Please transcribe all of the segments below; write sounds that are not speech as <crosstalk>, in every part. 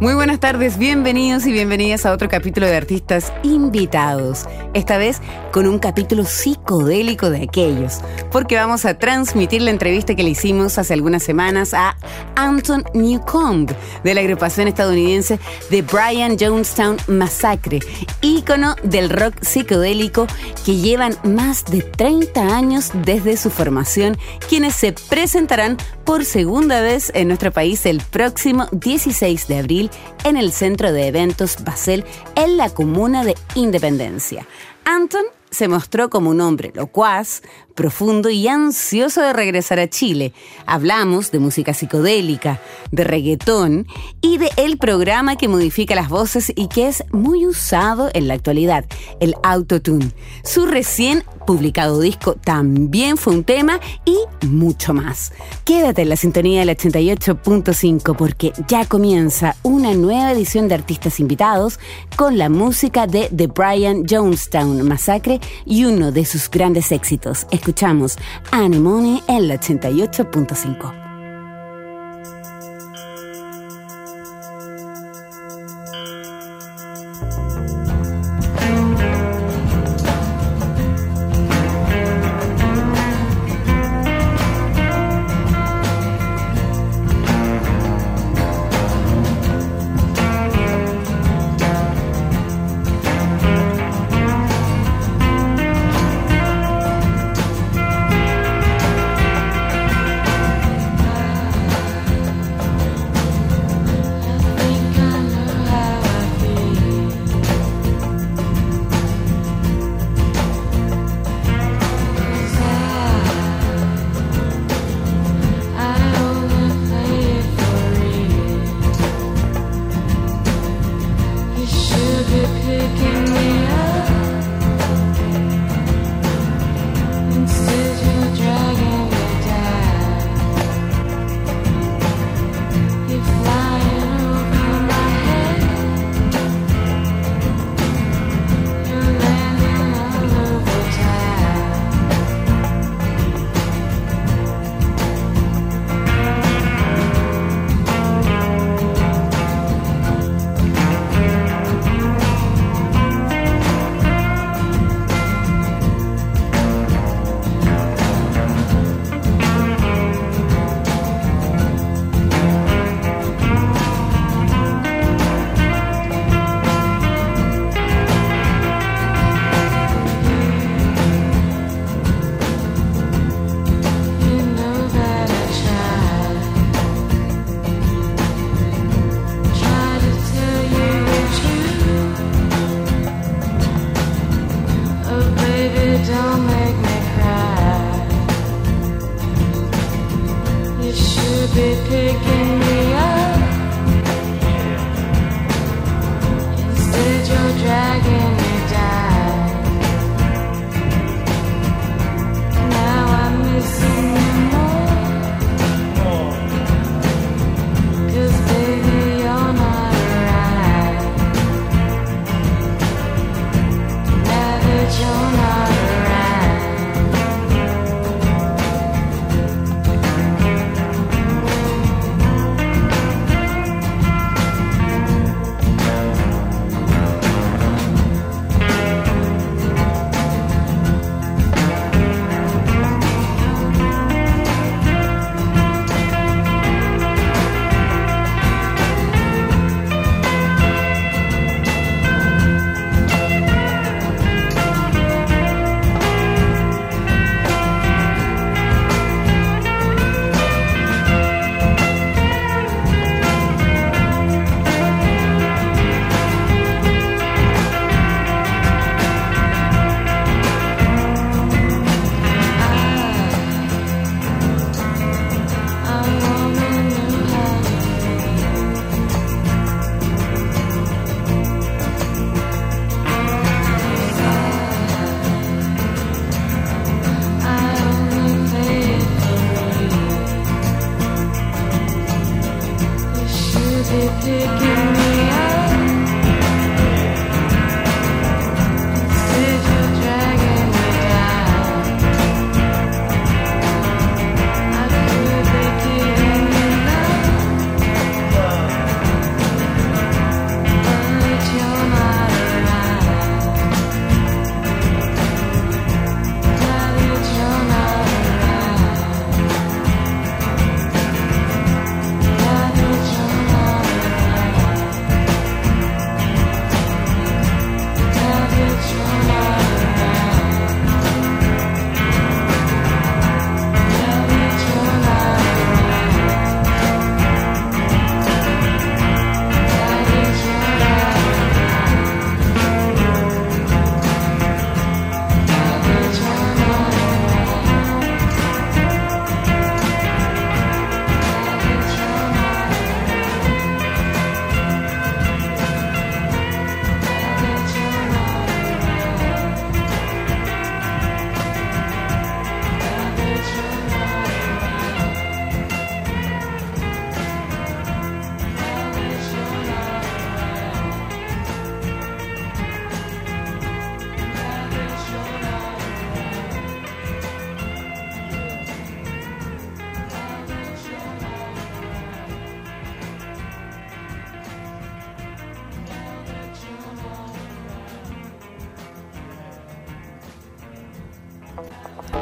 Muy buenas tardes, bienvenidos y bienvenidas a otro capítulo de Artistas Invitados. Esta vez con un capítulo psicodélico de aquellos, porque vamos a transmitir la entrevista que le hicimos hace algunas semanas a Anton Newcomb de la agrupación estadounidense The Brian Jonestown Massacre, ícono del rock psicodélico que llevan más de 30 años desde su formación, quienes se presentarán por segunda vez en nuestro país el próximo 16 de abril en el centro de eventos Basel en la comuna de Independencia. Anton se mostró como un hombre locuaz, profundo y ansioso de regresar a Chile. Hablamos de música psicodélica, de reggaetón y de el programa que modifica las voces y que es muy usado en la actualidad, el autotune. Su recién publicado disco también fue un tema y mucho más. Quédate en la sintonía del 88.5 porque ya comienza una nueva edición de artistas invitados con la música de The Brian Jonestown Y uno de sus grandes éxitos. Escuchamos Anemone en la 88.5. taking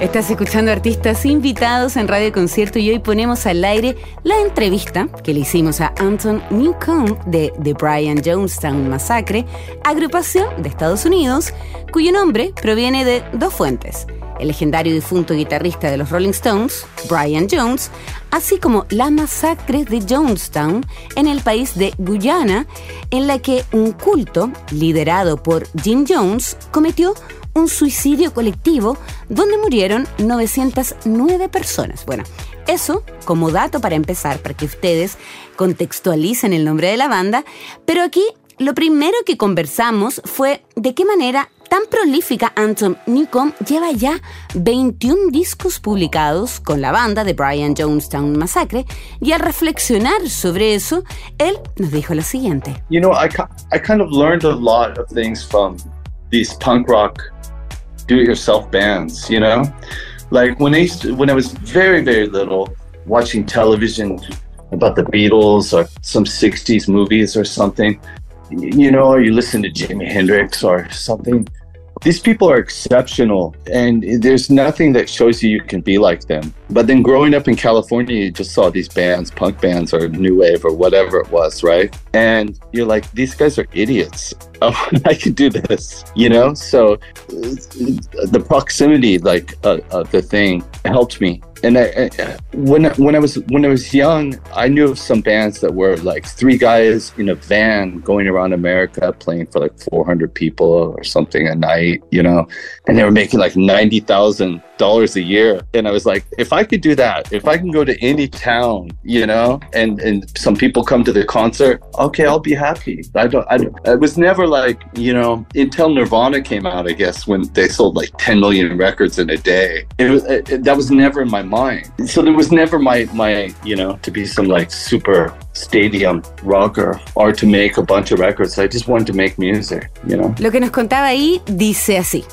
Estás escuchando artistas invitados en Radio Concierto y hoy ponemos al aire la entrevista que le hicimos a Anton Newcomb de The Brian Jonestown Massacre, agrupación de Estados Unidos, cuyo nombre proviene de dos fuentes. El legendario difunto guitarrista de los Rolling Stones, Brian Jones, así como la masacre de Jonestown en el país de Guyana, en la que un culto liderado por Jim Jones cometió un suicidio colectivo donde murieron 909 personas. Bueno, eso como dato para empezar, para que ustedes contextualicen el nombre de la banda, pero aquí lo primero que conversamos fue de qué manera tan prolífica Anton Newcomb lleva ya 21 discos publicados con la banda de Brian Jonestown Massacre y al reflexionar sobre eso, él nos dijo lo siguiente. You know, I, I kind of learned a lot of things from these punk rock do-it-yourself bands, you know? Like when I to, when I was very, very little, watching television about the Beatles or some 60s movies or something, you know, or you listen to Jimi Hendrix or something, these people are exceptional and there's nothing that shows you you can be like them. But then growing up in california you just saw these bands punk bands or new wave or whatever it was right? And you're like these guys are idiots. <laughs> Oh i could do this you know? So the proximity like uh, uh, the thing helped me and I, I, when when I was when I was young, I knew of some bands that were like three guys in a van going around America playing for like 400 people or something a night, you know, and they were making like ninety thousand dollars a year. And I was like, if I could do that, if I can go to any town, you know, and and some people come to the concert, okay, I'll be happy. I don't. I, I was never like you know until Nirvana came out, I guess, when they sold like 10 million records in a day. It was it, that was never in my mind. So there was never my my you know to be some like super stadium rocker or to make a bunch of records. I just wanted to make music, you know. Lo que nos contaba ahí dice así.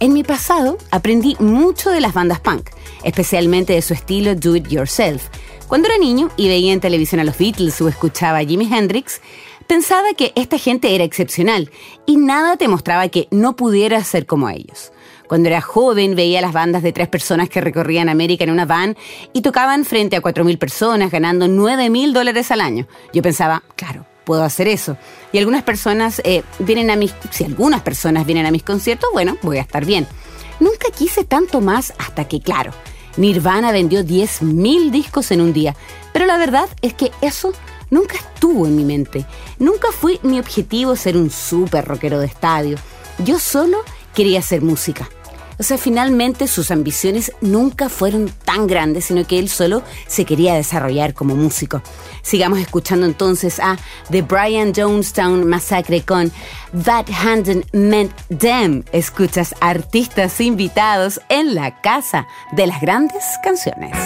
En mi pasado aprendí mucho de las bandas punk, especialmente de su estilo do it yourself. Cuando era niño y veía en televisión a los Beatles o escuchaba a Jimi Hendrix, pensaba que esta gente era excepcional y nada te mostraba que no pudieras ser como ellos. Cuando era joven veía las bandas de tres personas que recorrían América en una van y tocaban frente a 4.000 personas ganando 9.000 dólares al año. Yo pensaba, claro, puedo hacer eso. Y algunas personas eh, vienen a mis, si algunas personas vienen a mis conciertos, bueno, voy a estar bien. Nunca quise tanto más hasta que, claro, Nirvana vendió 10.000 discos en un día. Pero la verdad es que eso nunca estuvo en mi mente. Nunca fue mi objetivo ser un súper rockero de estadio. Yo solo quería hacer música. O sea, finalmente sus ambiciones nunca fueron tan grandes, sino que él solo se quería desarrollar como músico. Sigamos escuchando entonces a The Brian Jonestown Massacre con That Hand Meant Them. Escuchas artistas invitados en la casa de las grandes canciones.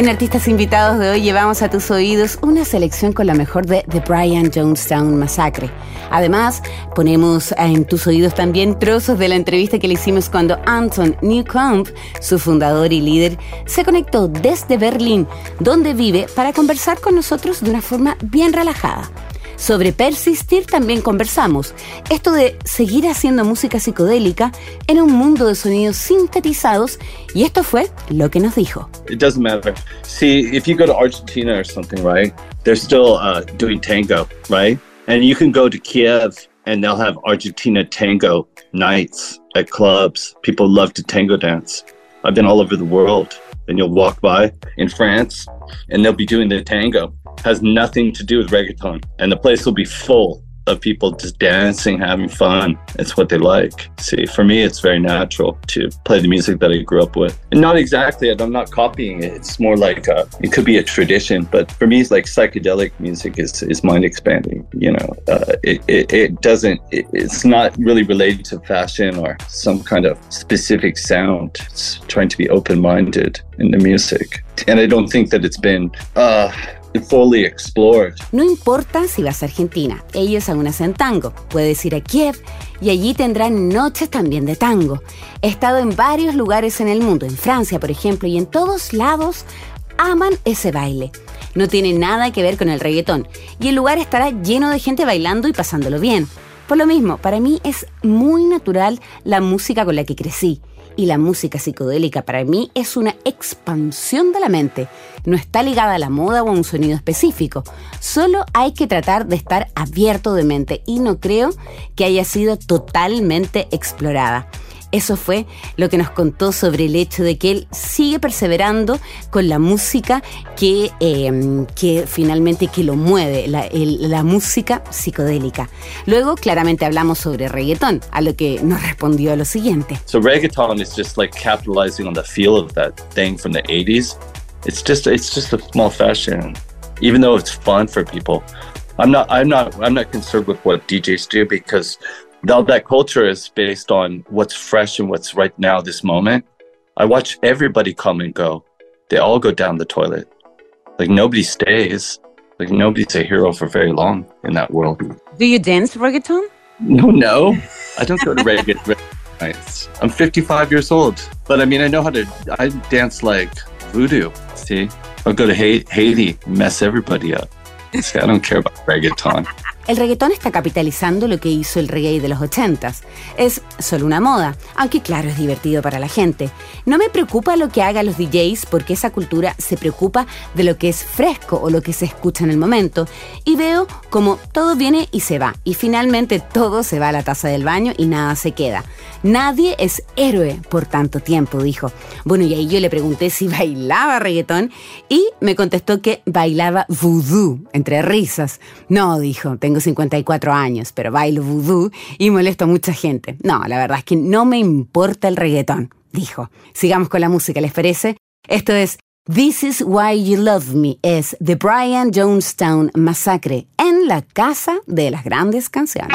En Artistas Invitados de hoy llevamos a tus oídos una selección con la mejor de The Brian Jonestown Massacre. Además, ponemos en tus oídos también trozos de la entrevista que le hicimos cuando Anton Newcomb, su fundador y líder, se conectó desde Berlín, donde vive, para conversar con nosotros de una forma bien relajada. Sobre persistir también conversamos. Esto de seguir haciendo música psicodélica en un mundo de sonidos sintetizados y esto fue lo que nos dijo. It doesn't matter. See, if you go to Argentina or something, right? They're still uh, doing tango, right? And you can go to Kiev and they'll have Argentina tango nights at clubs. People love to tango dance. I've been all over the world. And you'll walk by in France and they'll be doing the tango has nothing to do with reggaeton, and the place will be full of people just dancing, having fun. It's what they like. See, for me, it's very natural to play the music that I grew up with. And not exactly, I'm not copying it. It's more like a, it could be a tradition, but for me, it's like psychedelic music is, is mind expanding. You know, uh, it, it, it, doesn't, it, it's not really related to fashion or some kind of specific sound. It's trying to be open minded in the music. And I don't think that it's been, uh, fully explored. No importa si vas a Argentina, ellos aún hacen tango. Puedes ir a Kiev y allí tendrán noches también de tango. He estado en varios lugares en el mundo, en Francia por ejemplo, y en todos lados aman ese baile. No tiene nada que ver con el reggaetón y el lugar estará lleno de gente bailando y pasándolo bien. Por lo mismo, para mí es muy natural la música con la que crecí y la música psicodélica para mí es una expansión de la mente. No está ligada a la moda o a un sonido específico. Solo hay que tratar de estar abierto de mente y no creo que haya sido totalmente explorada. Eso fue lo que nos contó sobre el hecho de que él sigue perseverando con la música que, em, que finalmente que lo mueve, la, música psicodélica. Luego, claramente hablamos sobre reggaetón, a lo que nos respondió lo siguiente. So reggaeton is just like capitalizing on the feel of that thing from the 80s. It's just it's just a small fashion, even though it's fun for people. I'm not I'm not I'm not concerned with what DJs do because Now that culture is based on what's fresh and what's right now, this moment. I watch everybody come and go. They all go down the toilet. Like nobody stays. Like nobody's a hero for very long in that world. Do you dance reggaeton? No, no. I don't go to reggaeton <laughs> nights. I'm 55 years old, but I mean, I know how to. I dance like voodoo. See, I'll go to Haiti, mess everybody up. See, I don't care about reggaeton. El reggaetón está capitalizando lo que hizo el reggae de los 80 Es solo una moda, aunque claro, es divertido para la gente. No me preocupa lo que hagan los DJs porque esa cultura se preocupa de lo que es fresco o lo que se escucha en el momento. Y veo como todo viene y se va. Y finalmente todo se va a la taza del baño y nada se queda. Nadie es héroe por tanto tiempo, dijo. Bueno, y ahí yo le pregunté si <laughs> bailaba reggaetón y me contestó que bailaba voodoo, entre risas. No, dijo, tengo 54 años, pero bailo voodoo y molesto a mucha gente. No, la verdad es que no me importa el reggaetón, dijo. Sigamos con la música, ¿les parece? Esto es This is Why You Love Me, es The Brian Jonestown Massacre en la Casa de las Grandes Canciones.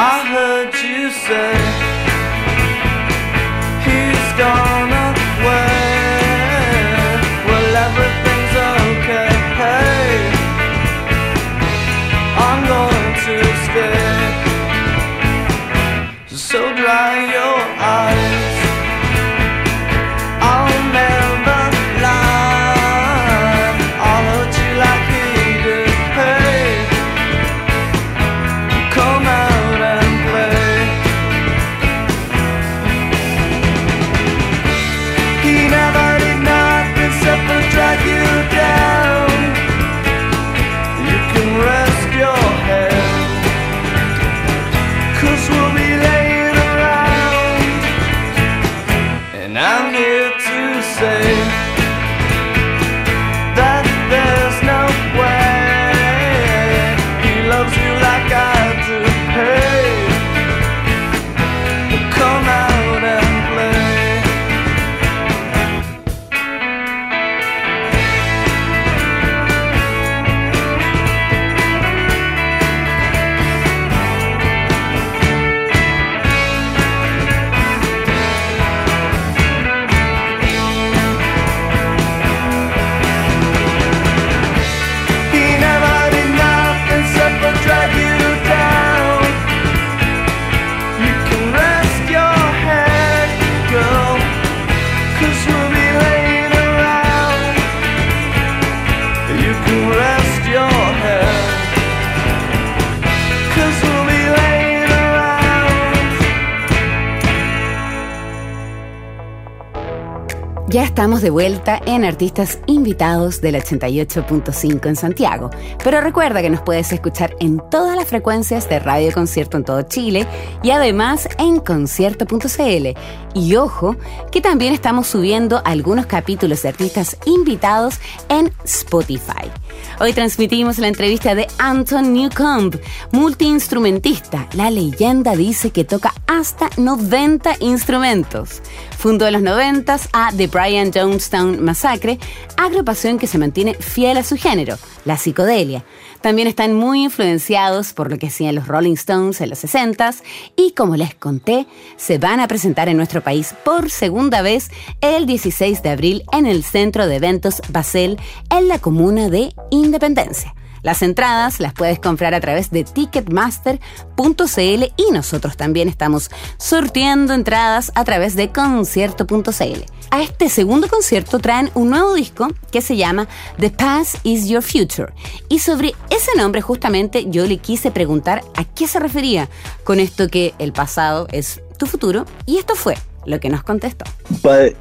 Estamos de vuelta en Artistas Invitados del 88.5 en Santiago. Pero recuerda que nos puedes escuchar en todas las frecuencias de Radio Concierto en todo Chile y además en concierto.cl. Y ojo, que también estamos subiendo algunos capítulos de artistas invitados en Spotify. Hoy transmitimos la entrevista de Anton Newcomb, multiinstrumentista. La leyenda dice que toca hasta 90 instrumentos. Fundó en los 90 a The Brian Jonestown Massacre, agrupación que se mantiene fiel a su género, la psicodelia. También están muy influenciados por lo que hacían los Rolling Stones en los 60s y como les conté, se van a presentar en nuestro país por segunda vez el 16 de abril en el Centro de Eventos Basel en la comuna de Independencia. Las entradas las puedes comprar a través de ticketmaster.cl y nosotros también estamos sorteando entradas a través de concierto.cl. A este segundo concierto traen un nuevo disco que se llama The Past is Your Future. Y sobre ese nombre justamente yo le quise preguntar a qué se refería con esto que el pasado es tu futuro y esto fue lo que nos contestó. But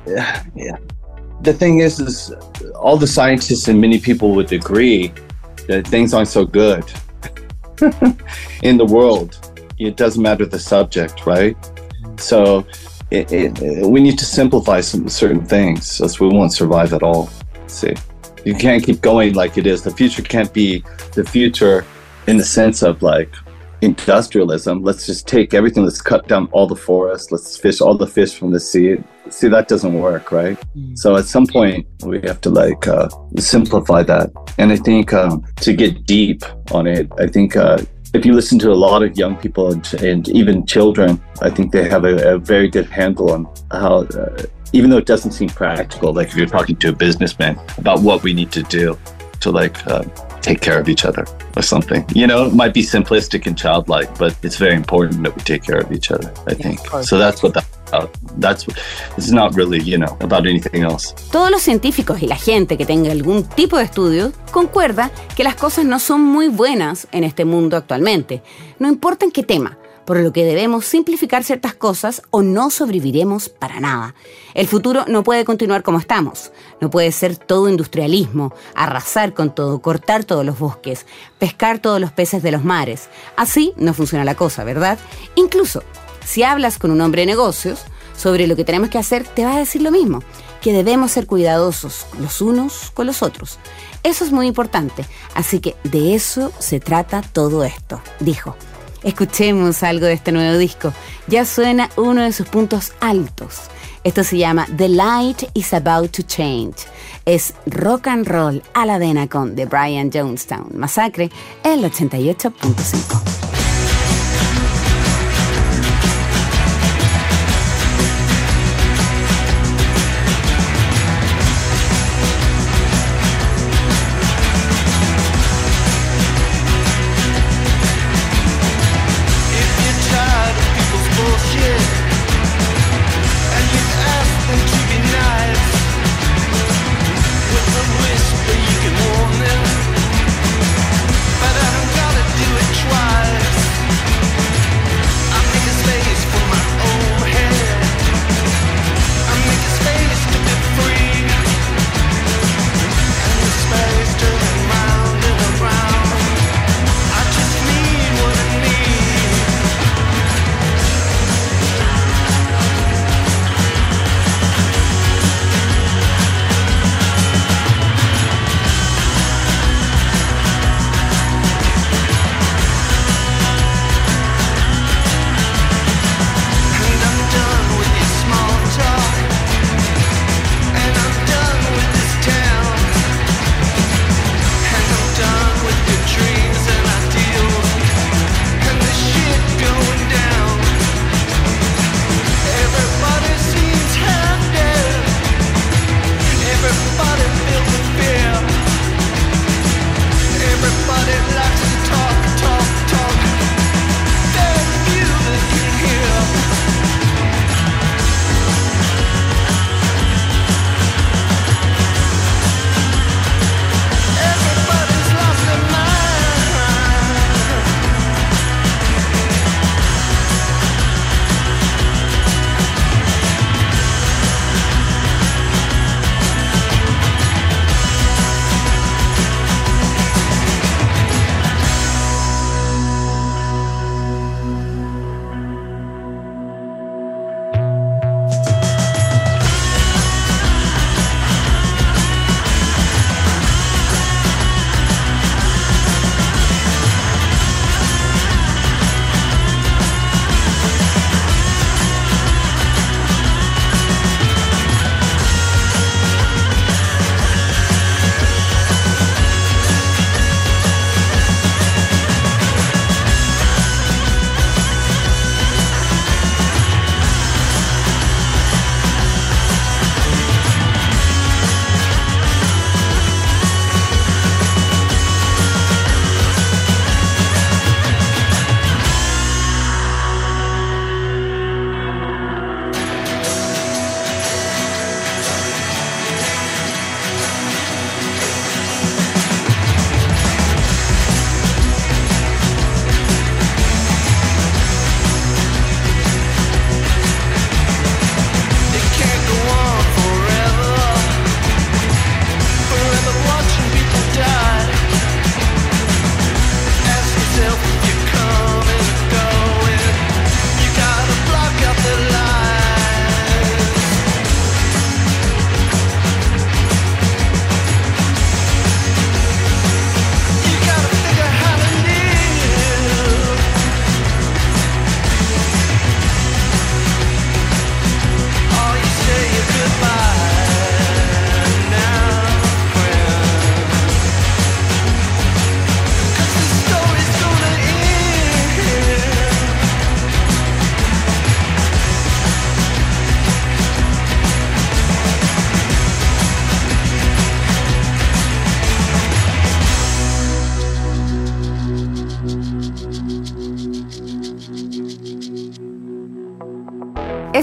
yeah. the thing is, is all the scientists and many people would agree that things aren't so good <laughs> in the world. It doesn't matter the subject, right? So it, it, we need to simplify some certain things, else we won't survive at all. See, you can't keep going like it is. The future can't be the future in the sense of like industrialism. Let's just take everything. Let's cut down all the forests. Let's fish all the fish from the sea. See, that doesn't work, right? Mm. So at some point, we have to like uh, simplify that. And I think um, to get deep on it, I think uh, if you listen to a lot of young people and, and even children, I think they have a, a very good handle on how. Uh, even though it doesn't seem practical, like if you're talking to a businessman about what we need to do to like uh, take care of each other or something. You know, it might be simplistic and childlike, but it's very important that we take care of each other, I think. So that's what that That's it's not really, you know, about anything else. Todos los científicos y la gente que tenga algún tipo de estudio concuerda que las cosas no son muy buenas en este mundo actualmente. No importa en qué tema por lo que debemos simplificar ciertas cosas o no sobreviviremos para nada. El futuro no puede continuar como estamos. No puede ser todo industrialismo, arrasar con todo, cortar todos los bosques, pescar todos los peces de los mares. Así no funciona la cosa, ¿verdad? Incluso, si hablas con un hombre de negocios sobre lo que tenemos que hacer, te va a decir lo mismo, que debemos ser cuidadosos los unos con los otros. Eso es muy importante, así que de eso se trata todo esto, dijo. Escuchemos algo de este nuevo disco. Ya suena uno de sus puntos altos. Esto se llama The Light is About to Change. Es rock and roll a la vena con The Brian Jonestown Masacre, el 88.5.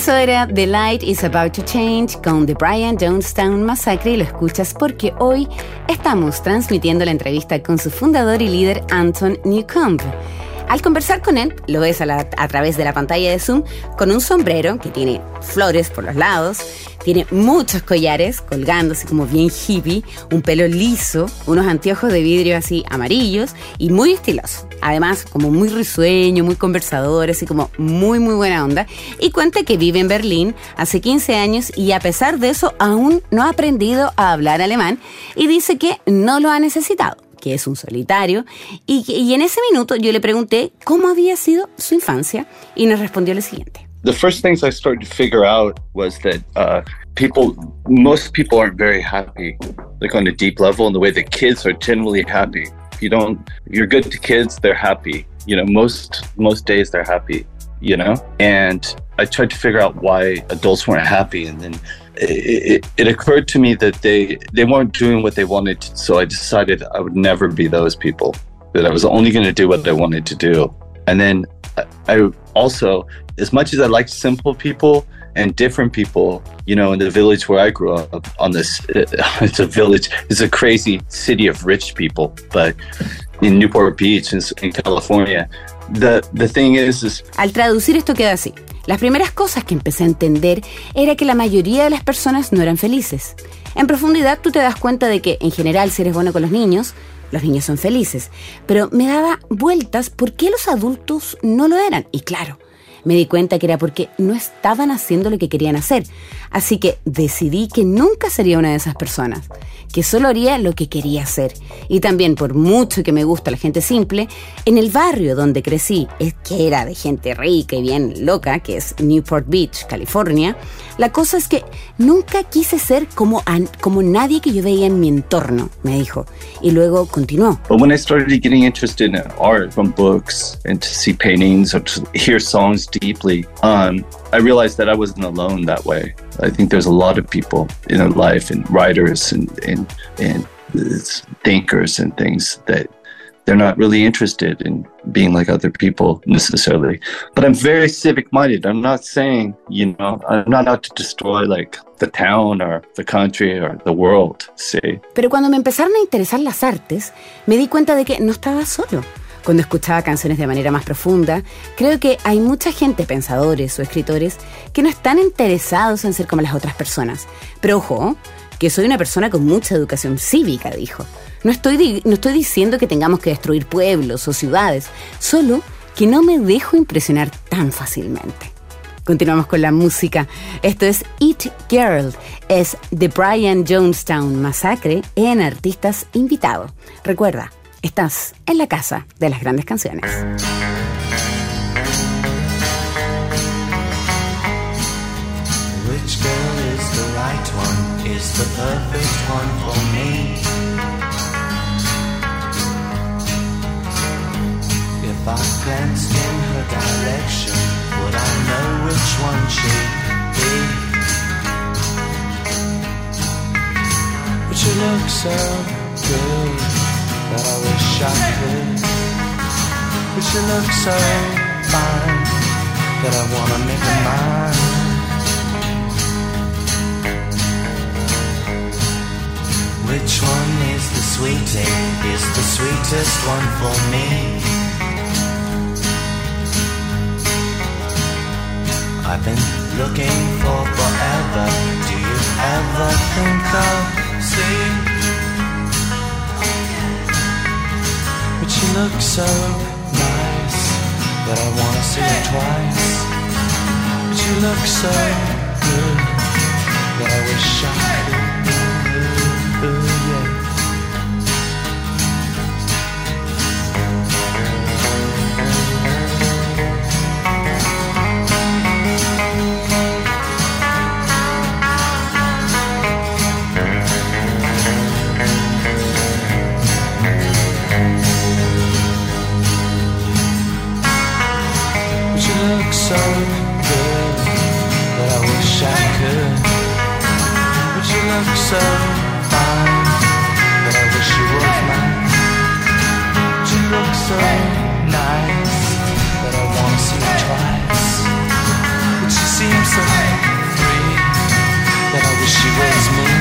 Eso era The Light is About to Change con The Brian Jonestown Massacre y lo escuchas porque hoy estamos transmitiendo la entrevista con su fundador y líder Anton Newcomb. Al conversar con él, lo ves a, través de la pantalla de Zoom con un sombrero que tiene flores por los lados, tiene muchos collares colgando así como bien hippie, un pelo liso, unos anteojos de vidrio así amarillos y muy estiloso. Además, como muy risueño, muy conversador, así como muy muy buena onda. Y cuenta que vive en Berlín hace 15 años y a pesar de eso aún no ha aprendido a hablar alemán y dice que no lo ha necesitado que es un solitario, y, y en ese minuto yo le pregunté cómo había sido su infancia y nos respondió lo siguiente. The first things I started to figure out was that uh, people, most people aren't very happy, like on a deep level, and the way that kids are generally happy. If you don't, you're good to kids, they're happy. You know, most most days they're happy. You know, and I tried to figure out why adults weren't happy, and then it, it, occurred to me that they they weren't doing what they wanted so i decided i would never be those people that i was only going to do what i wanted to do. And then I, also as much as i liked simple people and different people you know in the village where i grew up on this <laughs> it's a village it's a crazy city of rich people but in newport beach in, in california the the thing is is al traducir esto queda así Las primeras cosas que empecé a entender era que la mayoría de las personas no eran felices. En profundidad tú te das cuenta de que en general si eres bueno con los niños, los niños son felices. Pero me daba vueltas por qué los adultos no lo eran. Y claro, me di cuenta que era porque no estaban haciendo lo que querían hacer. Así que decidí que nunca sería una de esas personas, que solo haría lo que quería hacer. Y también, por mucho que me gusta la gente simple, en el barrio donde crecí, que era de gente rica y bien loca, que es Newport Beach, California, la cosa es que nunca quise ser como, como nadie que yo veía en mi entorno, me dijo. Y luego continuó. But when I started getting interested in art from books and to see paintings or to hear deeply, um, I realized that I wasn't alone that way. I think there's a lot of people in life and writers and, and, and thinkers and things that they're not really interested in being like other people necessarily. But I'm very civic minded. I'm not saying, you know, I'm not out to destroy like the town or the country or the world, see. Pero cuando me empezaron a interesar las artes, me di cuenta de que no estaba solo. Cuando escuchaba canciones de manera más profunda, creo que hay mucha gente, pensadores o escritores, que no están interesados en ser como las otras personas. Pero ojo, que soy una persona con mucha educación cívica, dijo. No estoy, no estoy diciendo que tengamos que destruir pueblos o ciudades, solo que no me dejo impresionar tan fácilmente. Continuamos con la música. Esto es Eat Girl, es The Brian Jonestown Massacre en Artistas Invitados. Recuerda, estás en la casa de las grandes canciones. Which girl is the right one? Is the perfect one for me? If I glanced in her direction, would I know which one she'd be? But she looks so good that I wish I could. But she looks so fine that I wanna make her mine. Which one is the sweetest? Is the sweetest one for me? I've been looking for forever. Do you ever think I'll see? She looks so nice that I wanna see her twice. But you look so good that I wish I So good, that I wish I could. But you look so fine that I wish you were mine. But you look so nice that I want to see you twice. But you seem so free that I wish you was me.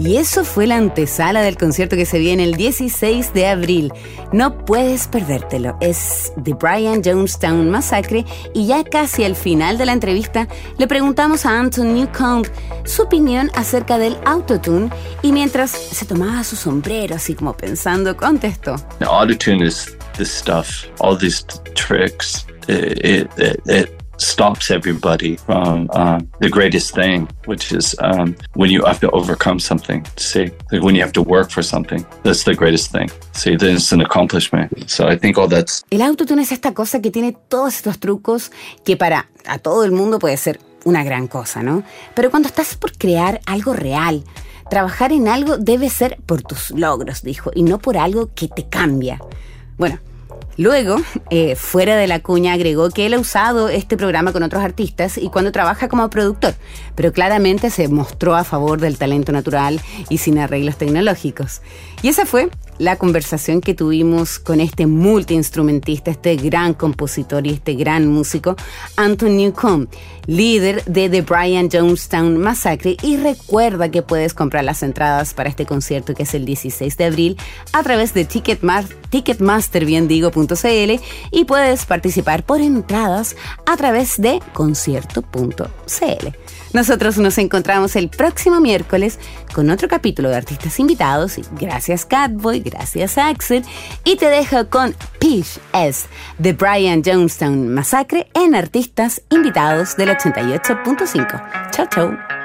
Y eso fue la antesala del concierto que se viene el 16 de abril. No puedes perdértelo. Es The Brian Jonestown Massacre y ya casi al final de la entrevista le preguntamos a Anton Newcomb su opinión acerca del autotune y mientras se tomaba su sombrero así como pensando contestó. The autotune is this stuff, all these tricks. It, it, it, stops everybody from um, the greatest thing, which is um, when you have to overcome something. See, like when you have to work for something, that's the greatest thing. See, then it's an accomplishment. So I think all that's. El autotune es esta cosa que tiene todos estos trucos que para a todo el mundo puede ser una gran cosa, ¿no? Pero cuando estás por crear algo real, trabajar en algo debe ser por tus logros, dijo, y no por algo que te cambia. Bueno, Luego, eh, fuera de la cuña, agregó que él ha usado este programa con otros artistas y cuando trabaja como productor, pero claramente se mostró a favor del talento natural y sin arreglos tecnológicos. Y esa fue la conversación que tuvimos con este multiinstrumentista, este gran compositor y este gran músico, Anton Newcomb, líder de The Brian Jonestown Massacre. Y recuerda que puedes comprar las entradas para este concierto que es el 16 de abril a través de y puedes participar por entradas a través de concierto.cl. Nosotros nos encontramos el próximo miércoles con otro capítulo de artistas invitados. Gracias Catboy, gracias Axel. Y te dejo con Peach S de Brian Jonestown Massacre en Artistas Invitados del 88.5. Chao, chao.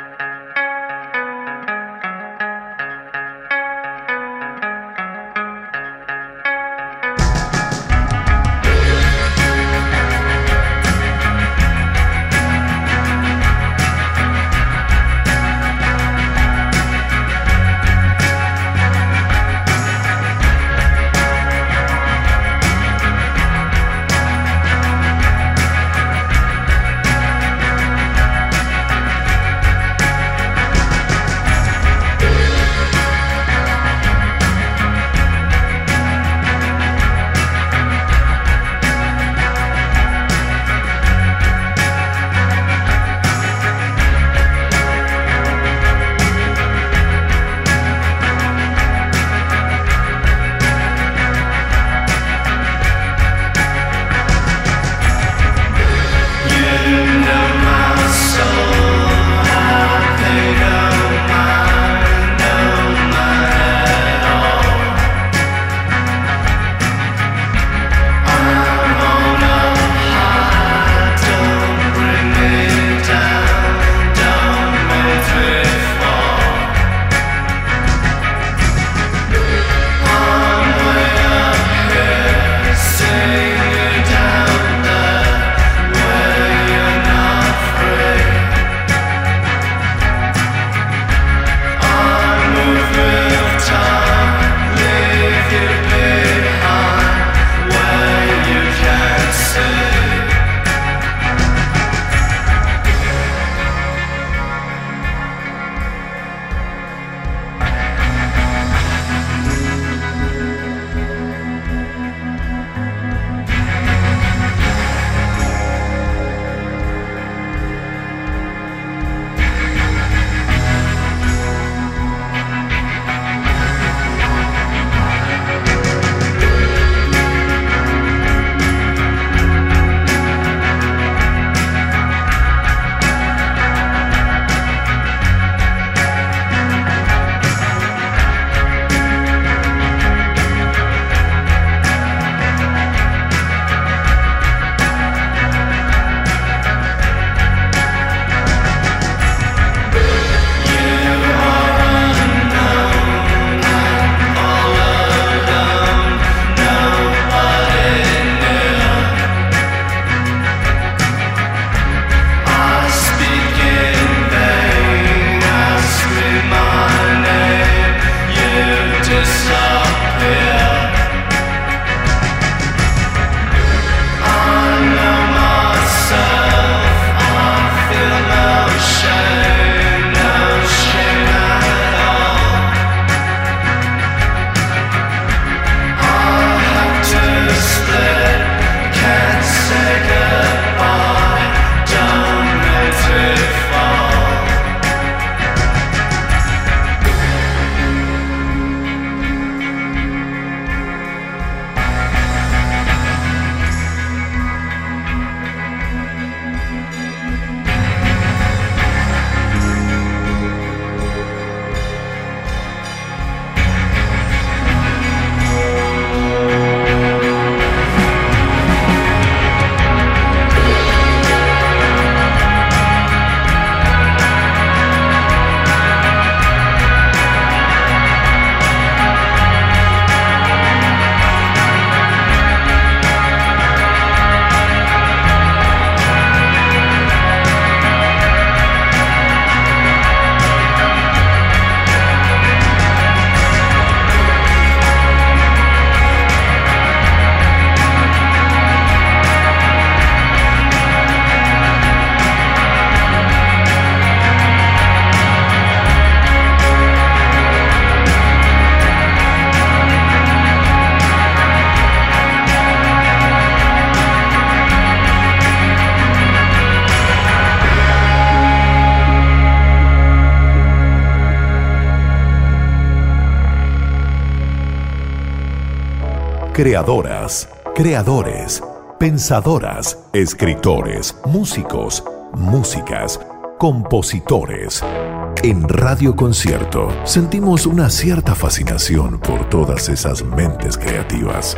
Creadoras, creadores, pensadoras, escritores, músicos, músicas, compositores. En Radio Concierto sentimos una cierta fascinación por todas esas mentes creativas.